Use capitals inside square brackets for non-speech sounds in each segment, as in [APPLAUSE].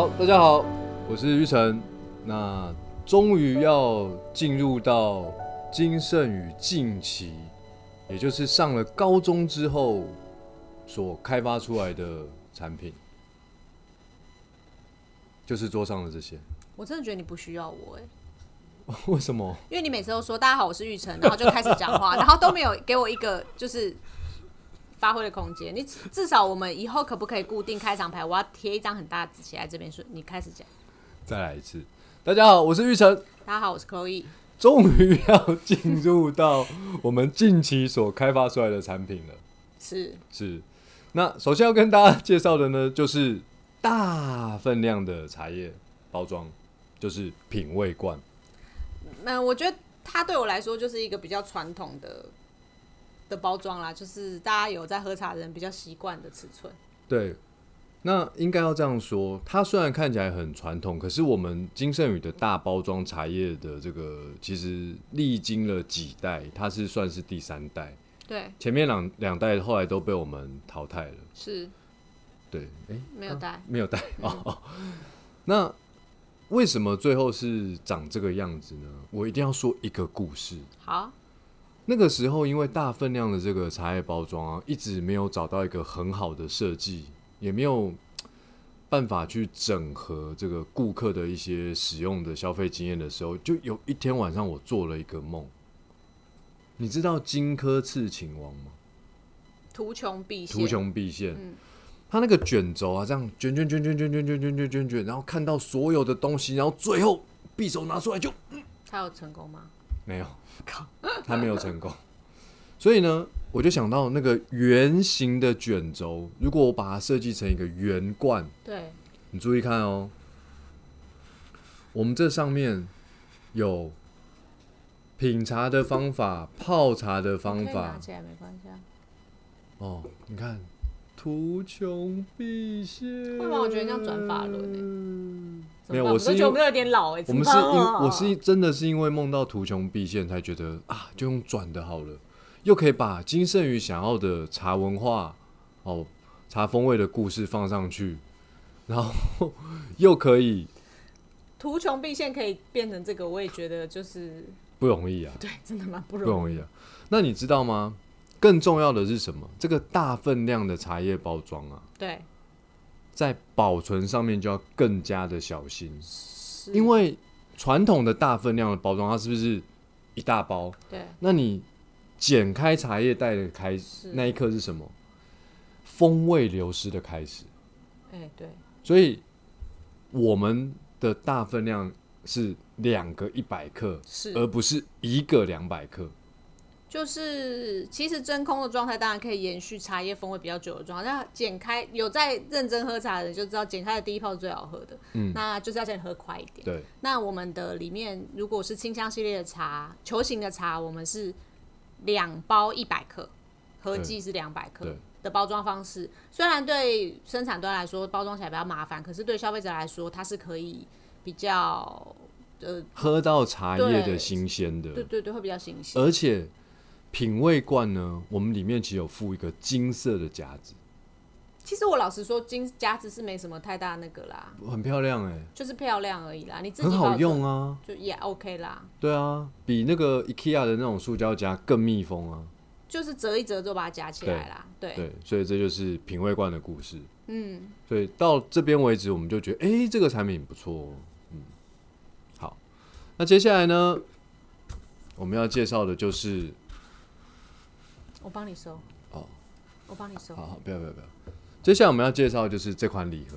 好，大家好，我是玉成。那终于要进入到金盛宇近期，也就是上了高中之后所开发出来的产品，就是桌上的这些。我真的觉得你不需要我哎、[LAUGHS] 为什么？因为你每次都说大家好，我是玉成，然后就开始讲话，然后都没有给我一个就是发挥的空间。你至至少我们以后可不可以固定开场牌？我要贴一张很大的纸写在这边，说你开始讲。再来一次。大家好，我是玉成。大家好，我是 Chloe。终于要进入到我们近期所开发出来的产品了。是是，那首先要跟大家介绍的呢，就是大分量的茶叶包装，就是品味罐。嗯，我觉得它对我来说就是一个比较传统的的包装啦，就是大家有在喝茶的人比较习惯的尺寸。对，那应该要这样说，它虽然看起来很传统，可是我们金圣宇的大包装茶叶的这个，其实历经了几代，它是算是第三代，对，前面两两代后来都被我们淘汰了。是对，哎、没有带。没有带 [LAUGHS] 哦。那为什么最后是长这个样子呢？我一定要说一个故事。好，那个时候，因为大分量的这个茶叶包装啊，一直没有找到一个很好的设计，也没有办法去整合这个顾客的一些使用的消费经验的时候，就有一天晚上我做了一个梦。你知道荆轲刺秦王吗？图穷匕见。图穷匕见。嗯他那个卷轴啊，这样卷卷卷卷卷卷卷卷卷卷卷，然后看到所有的东西，然后最后匕首拿出来就他有成功吗？没有，[LAUGHS] 他没有成功。所以呢，我就想到那个圆形的卷轴，如果我把它设计成一个圆罐，对，你注意看哦，我们这上面有品茶的方法、泡茶的方可以拿法起来没关系啊。哦。你看，图穷匕见。为什么我觉得像转法轮欸没有，我是觉得我们有点老哎、我们是因我是真的是因为梦到图穷匕见，才觉得啊，就用转的好了，又可以把金圣宇想要的茶文化哦、茶风味的故事放上去，然后又可以图穷匕见可以变成这个，我也觉得就是不容易啊，对，真的蛮不不容易。不容易啊。那你知道吗？更重要的是什么？这个大分量的茶叶包装啊，对，在保存上面就要更加的小心，因为传统的大分量的包装，它是不是一大包？对那你剪开茶叶袋的开始那一刻是什么？风味流失的开始。哎、对所以我们的大分量是两个一百克，是，而不是一个两百克。就是其实真空的状态当然可以延续茶叶风味比较久的状态，那剪开有在认真喝茶的人就知道，剪开的第一泡是最好喝的，嗯那就是要叫你喝快一点。对，那我们的里面如果是清香系列的茶，球形的茶，我们是两包一百克，合计是两百克对的包装方式。虽然对生产端来说包装起来比较麻烦，可是对消费者来说，它是可以比较呃，喝到茶叶的新鲜的，对对对，会比较新鲜。而且品味罐呢，我们里面其实有附一个金色的夹子，其实我老实说，金夹子是没什么太大那个啦，很漂亮哎、就是漂亮而已啦。你自己很好用啊。就也 OK 啦，对啊，比那个 IKEA 的那种塑胶夹更密封啊。就是折一折就把它夹起来啦。对，对，所以这就是品味罐的故事。嗯，所以到这边为止，我们就觉得，哎、这个产品不错、哦。嗯，好，那接下来呢，我们要介绍的就是，我帮你收。哦，我帮你收。好好，不要不要不要。接下来我们要介绍的就是这款礼盒，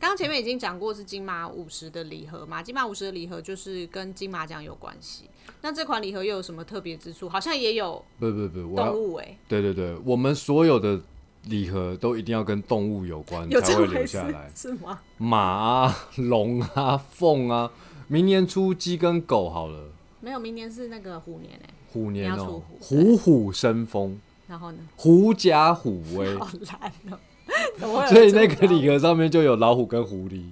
刚刚前面已经讲过是金马五十的礼盒嘛，金马五十的礼盒就是跟金马奖有关系。那这款礼盒又有什么特别之处？好像也有不不不，动物哎、对对对，我们所有的礼盒都一定要跟动物有关才会留下来，是吗？马啊、龙啊、凤啊，明年出鸡跟狗好了，没有，明年是那个虎年哎、虎年哦、虎虎虎生风，然后呢？狐假虎威。[LAUGHS] 好烂哦、[LAUGHS] 所以那个礼盒上面就有老虎跟狐狸。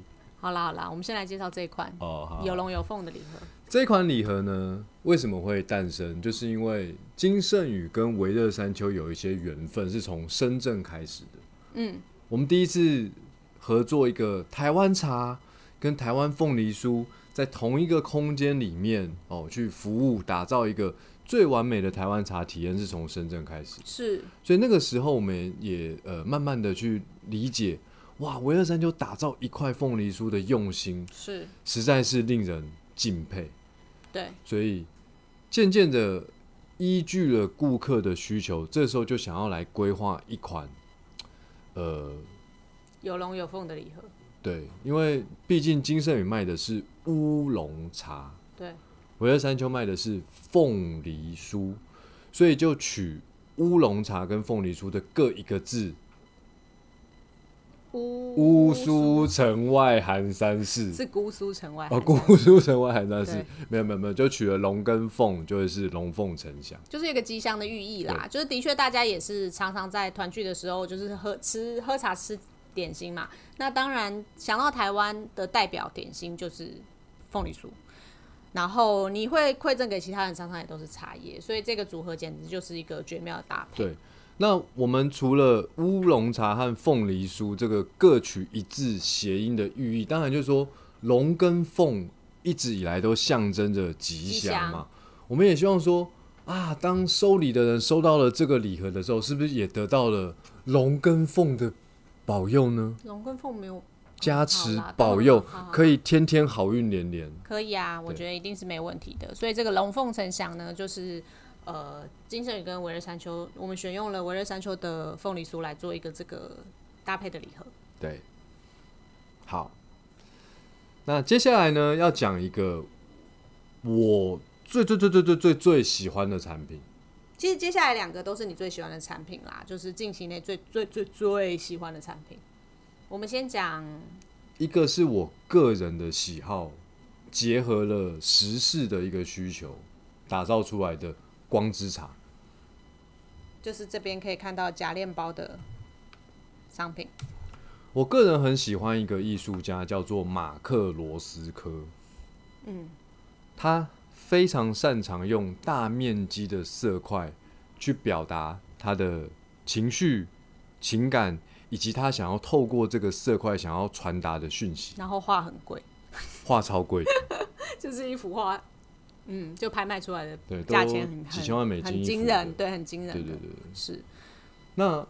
好啦好啦，我们先来介绍这一款哦，好。有龙有凤的礼盒。这款礼盒呢，为什么会诞生？就是因为金圣宇跟维热山丘有一些缘分，是从深圳开始的。嗯，我们第一次合作一个台湾茶跟台湾凤梨酥在同一个空间里面哦，去服务打造一个最完美的台湾茶体验，是从深圳开始。是所以那个时候我们也呃慢慢的去理解，哇，维二山丘打造一块凤梨酥的用心，是，实在是令人敬佩。对，所以渐渐的依据了顾客的需求，这时候就想要来规划一款，呃，有龙有凤的礼盒，对，因为毕竟金盛宇卖的是乌龙茶，对，维二山丘卖的是凤梨酥，所以就取乌龙茶跟凤梨酥的各一个字，乌乌苏城外寒山寺。是姑苏城外哦，姑苏城外寒山寺对没有没有没有，就取了龙跟凤，就会是龙凤呈祥。就是一个吉祥的寓意啦。就是的确，大家也是常常在团聚的时候，就是喝吃喝茶吃点心嘛。那当然想到台湾的代表点心就是凤梨酥，然后你会馈赠给其他人，常常也都是茶叶，所以这个组合简直就是一个绝妙的搭配。对，那我们除了乌龙茶和凤梨酥这个各取一字谐音的寓意，当然就是说龙跟凤一直以来都象征着吉吉祥嘛祥。我们也希望说啊，当收礼的人收到了这个礼盒的时候，是不是也得到了龙跟凤的保佑呢？龙跟凤没有加持保佑可以天天好运连连。可以啊，我觉得一定是没问题的。所以这个龙凤呈祥呢，就是呃，金圣宇跟维热山丘，我们选用了维热山丘的凤梨酥来做一个这个搭配的礼盒。对，好，那接下来呢，要讲一个我最最最最最最最喜欢的产品。其实接下来两个都是你最喜欢的产品啦，就是近期内最最最最喜欢的产品。我们先讲一个是我个人的喜好，结合了时事的一个需求，打造出来的光之茶。就是这边可以看到假链包的商品，我个人很喜欢一个艺术家，叫做马克罗斯科。嗯，他非常擅长用大面积的色块去表达他的情绪、情感，以及他想要透过这个色块想要传达的讯息。然后画很贵，[LAUGHS] 画超贵，[LAUGHS] 就是一幅画，嗯，就拍卖出来的对，价钱很几千万美金很惊人，对，很惊人，对对对对。是那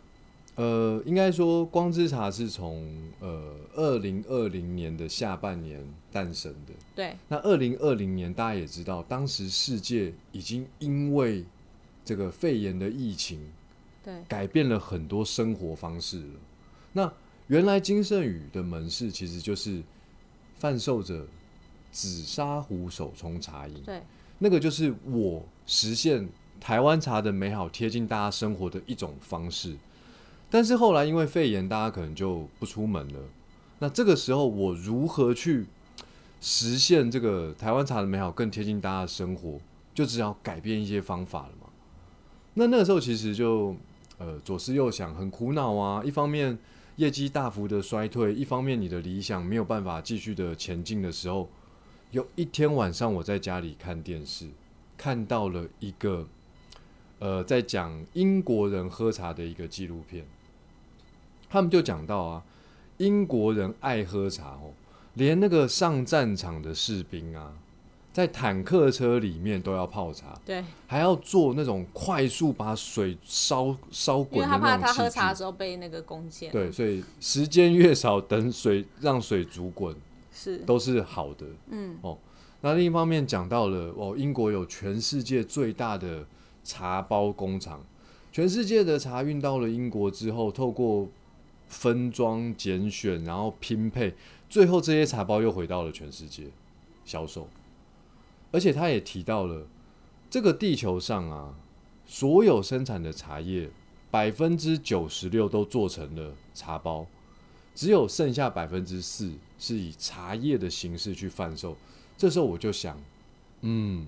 呃，应该说光之茶是从呃二零二零年的下半年诞生的。对，那二零二零年大家也知道，当时世界已经因为这个肺炎的疫情，对，改变了很多生活方式了。那原来金圣宇的门市其实就是贩售着紫砂壶手冲茶饮，对，那个就是我实现台湾茶的美好贴近大家生活的一种方式。但是后来因为肺炎，大家可能就不出门了。那这个时候，我如何去实现这个台湾茶的美好更贴近大家的生活？就只要改变一些方法了嘛。那那个时候其实就呃左思右想，很苦恼啊。一方面业绩大幅的衰退，一方面你的理想没有办法继续的前进的时候，有一天晚上我在家里看电视，看到了一个呃在讲英国人喝茶的一个纪录片，他们就讲到啊，英国人爱喝茶哦，连那个上战场的士兵啊，在坦克车里面都要泡茶，对，还要做那种快速把水烧烧滚的为他怕他那种器具。喝茶的时候被那个对，，所以时间越少，等水让水煮滚是，都是好的。嗯，哦那另一方面讲到了哦，英国有全世界最大的茶包工厂，全世界的茶运到了英国之后，透过分装、拣选，然后拼配，最后这些茶包又回到了全世界销售。而且他也提到了，这个地球上啊，所有生产的茶叶，百分之九十六都做成了茶包，只有剩下百分之四是以茶叶的形式去贩售。这时候我就想，嗯，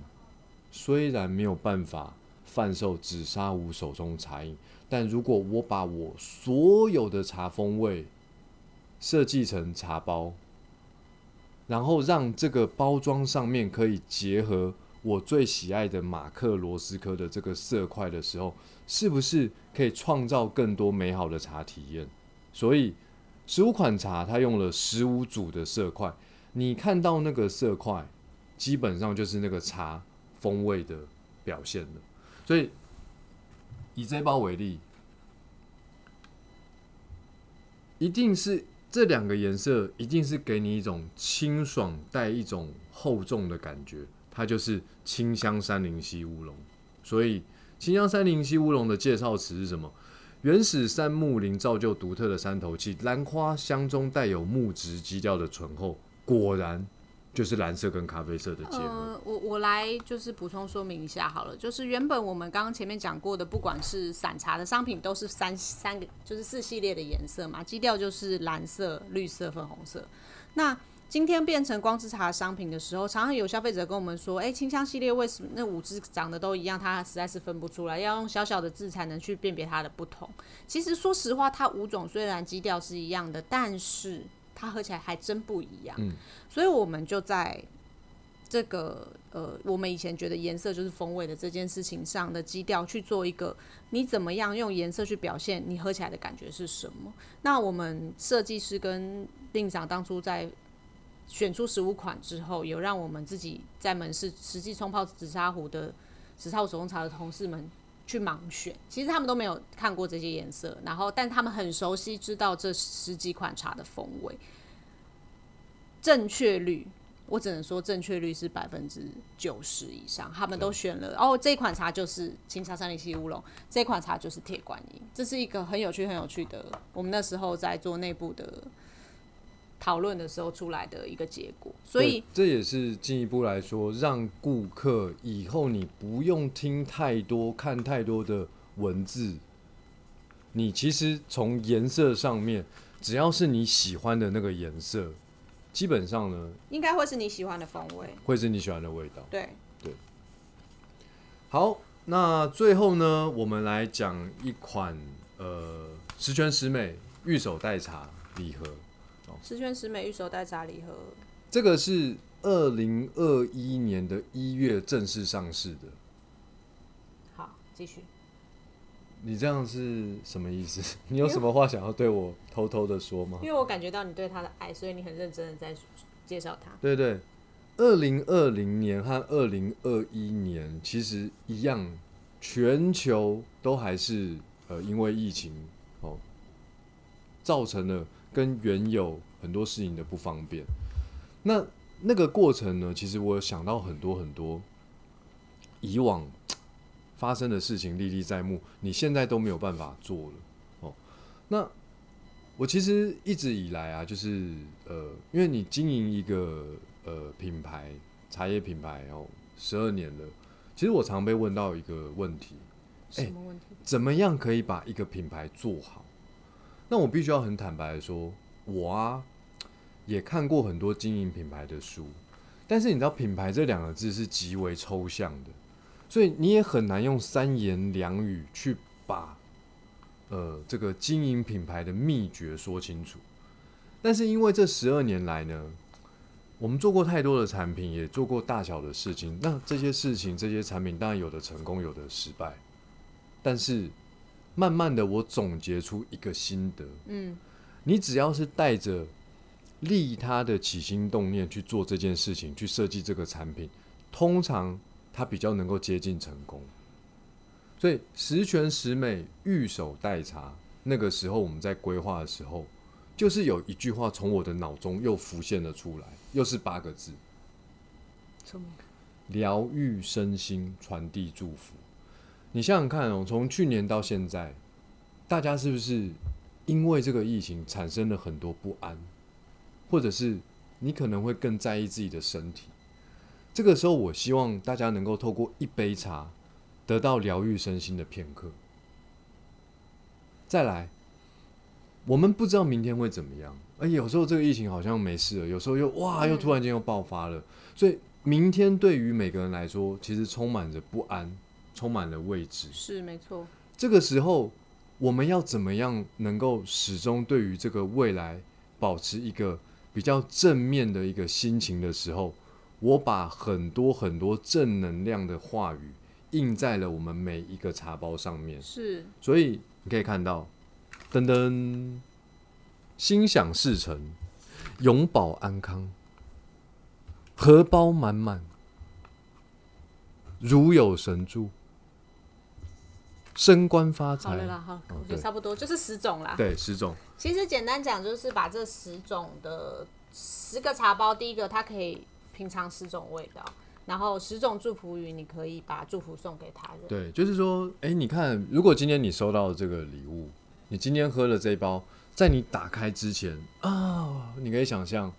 虽然没有办法贩售紫砂壶手中茶饮，但如果我把我所有的茶风味设计成茶包，然后让这个包装上面可以结合我最喜爱的马克罗斯科的这个色块的时候，是不是可以创造更多美好的茶体验？所以十五款茶它用了十五组的色块，你看到那个色块，基本上就是那个茶风味的表现了。所以以这包为例，一定是这两个颜色，一定是给你一种清爽带一种厚重的感觉，它就是清香山林溪乌龙。所以清香山林溪乌龙的介绍词是什么？原始杉木林造就独特的山头气，兰花香中带有木质基调的醇厚，果然就是蓝色跟咖啡色的结合。呃，我我来就是补充说明一下好了，就是原本我们刚刚前面讲过的，不管是散茶的商品，都是三三个就是四系列的颜色嘛，基调就是蓝色、绿色、粉红色。那今天变成光之茶商品的时候，常常有消费者跟我们说：“哎，清香系列为什么那五支长得都一样？它实在是分不出来，要用小小的字才能去辨别它的不同。”其实说实话，它五种虽然基调是一样的，但是它喝起来还真不一样。嗯，所以我们就在这个呃，我们以前觉得颜色就是风味的这件事情上的基调去做一个，你怎么样用颜色去表现你喝起来的感觉是什么？那我们设计师跟令长当初在。选出十五款之后，有让我们自己在门市实际冲泡紫砂壶的紫砂壶手工茶的同事们去盲选。其实他们都没有看过这些颜色，然后但他们很熟悉，知道这十几款茶的风味。正确率，我只能说正确率是百分之九十以上。他们都选了哦，这款茶就是清茶三零七乌龙，这款茶就是铁观音。这是一个很有趣、很有趣的。我们那时候在做内部的。讨论的时候出来的一个结果，所以这也是进一步来说，让顾客以后你不用听太多、看太多的文字，你其实从颜色上面，只要是你喜欢的那个颜色，基本上呢，应该会是你喜欢的风味，会是你喜欢的味道。对对。好，那最后呢，我们来讲一款呃十全十美玉手代茶礼盒。十全十美玉手袋茶礼盒，这个是二零二一年的一月正式上市的。好，继续。你这样是什么意思？[LAUGHS] 你有什么话想要对我偷偷的说吗？因为我感觉到你对他的爱，所以你很认真的在介绍他。对对，二零二零年和二零二一年其实一样，全球都还是呃因为疫情哦，造成了跟原有。很多事情的不方便，那那个过程呢？其实我想到很多很多以往发生的事情历历在目，你现在都没有办法做了哦。那我其实一直以来啊，就是呃，因为你经营一个呃品牌茶叶品牌哦，十二年了，其实我常被问到一个问题：什么问题？怎么样可以把一个品牌做好？那我必须要很坦白的说，我啊。也看过很多经营品牌的书，但是你知道“品牌”这两个字是极为抽象的，所以你也很难用三言两语去把呃这个经营品牌的秘诀说清楚。但是因为这十二年来呢，我们做过太多的产品，也做过大小的事情。那这些事情、这些产品，当然有的成功，有的失败。但是慢慢的，我总结出一个心得：嗯，你只要是带着。利他的起心动念去做这件事情，去设计这个产品，通常它比较能够接近成功。所以十全十美玉手代茶，那个时候我们在规划的时候，就是有一句话从我的脑中又浮现了出来，又是八个字：疗愈身心，传递祝福。你想想看哦，从去年到现在，大家是不是因为这个疫情产生了很多不安？或者是你可能会更在意自己的身体，这个时候我希望大家能够透过一杯茶得到疗愈身心的片刻。再来，我们不知道明天会怎么样，而有时候这个疫情好像没事了，有时候又哇，又突然间又爆发了，所以明天对于每个人来说，其实充满着不安，充满了未知。是没错。这个时候，我们要怎么样能够始终对于这个未来保持一个？比较正面的一个心情的时候，我把很多很多正能量的话语印在了我们每一个茶包上面。是，所以你可以看到，噔噔，心想事成，永保安康，荷包满满，如有神助，升官发财。好了啦，好，我觉得差不多，就是十种啦。对，十种。其实简单讲，就是把这十种的十个茶包，第一个它可以品尝十种味道，然后十种祝福语，你可以把祝福送给他人。对，就是说，哎、你看，如果今天你收到这个礼物，你今天喝了这一包，在你打开之前啊，你可以想象，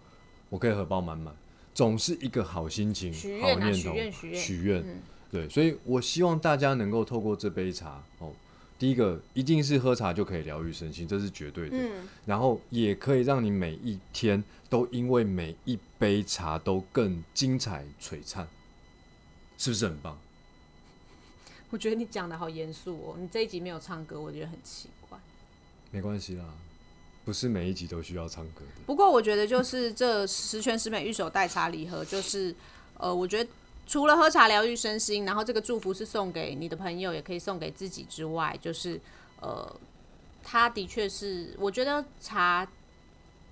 我可以荷包满满，总是一个好心情、好念头、愿许愿，许愿。嗯对，所以我希望大家能够透过这杯茶哦，第一个一定是喝茶就可以疗愈身心，这是绝对的。嗯，然后也可以让你每一天都因为每一杯茶都更精彩璀璨，是不是很棒？[LAUGHS] 我觉得你讲的好严肃哦，你这一集没有唱歌，我觉得很奇怪。没关系啦，不是每一集都需要唱歌的。不过我觉得就是这十全十美玉手代茶礼盒，就是呃，我觉得除了喝茶疗愈身心，然后这个祝福是送给你的朋友，也可以送给自己之外，就是呃，它的确是我觉得茶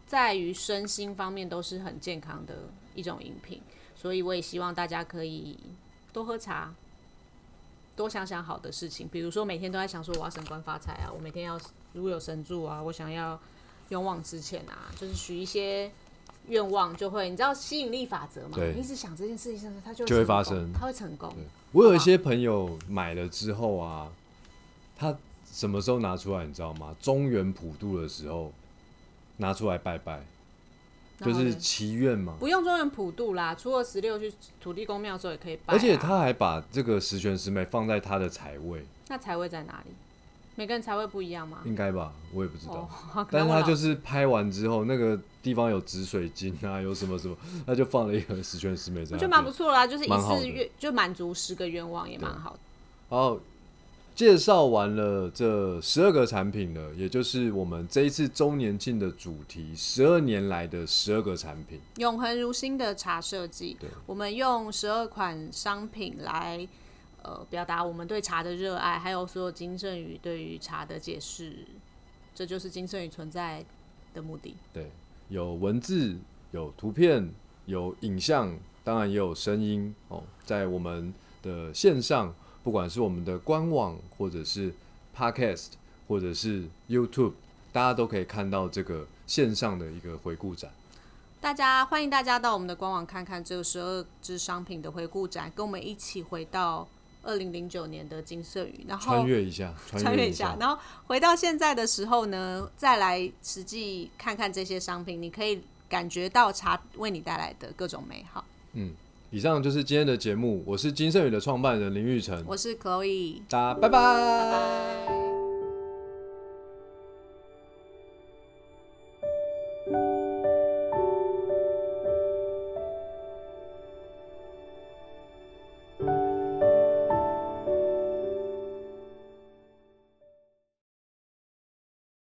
在于身心方面都是很健康的一种饮品，所以我也希望大家可以多喝茶。多想想好的事情，比如说每天都在想说我要升官发财啊，我每天要如有神助啊，我想要勇往直前啊，就是许一些愿望，就会你知道吸引力法则嘛？对你一直想这件事情，它就就会成功发生它会成功。我有一些朋友买了之后啊，他什么时候拿出来，你知道吗？中原普渡的时候拿出来拜拜，就是然后呢祈愿嘛。不用中原普渡啦，初二十六去土地公庙的时候也可以拜、啊。而且他还把这个十全十美放在他的财位，那财位在哪里？每个人才会不一样吗？应该吧？我也不知道。哦，[LAUGHS] 但是他就是拍完之后，那个地方有紫水晶啊，有什么什么，[LAUGHS] 他就放了一盒十全十美在那边。我觉得蛮不错啦，就是一次愿就满足十个愿望，也蛮好的。好，介绍完了这十二个产品了，也就是我们这一次周年庆的主题，十二年来的十二个产品。永恒如新的茶设计对，我们用十二款商品来呃表达我们对茶的热爱，还有所有金圣宇对于茶的解释，这就是金圣宇存在的目的。对，有文字，有图片，有影像，当然也有声音哦。在我们的线上，不管是我们的官网，或者是 Podcast，或者是 YouTube，大家都可以看到这个线上的一个回顾展。大家欢迎大家到我们的官网看看这十二支商品的回顾展，跟我们一起回到二零零九年的金色雨，然后 [LAUGHS] 穿越一下，穿越一下，然后回到现在的时候呢，再来实际看看这些商品，你可以感觉到茶为你带来的各种美好。嗯以上就是今天的节目，我是金盛宇的创办人林玉成，我是 Chloe，大家拜拜。拜拜。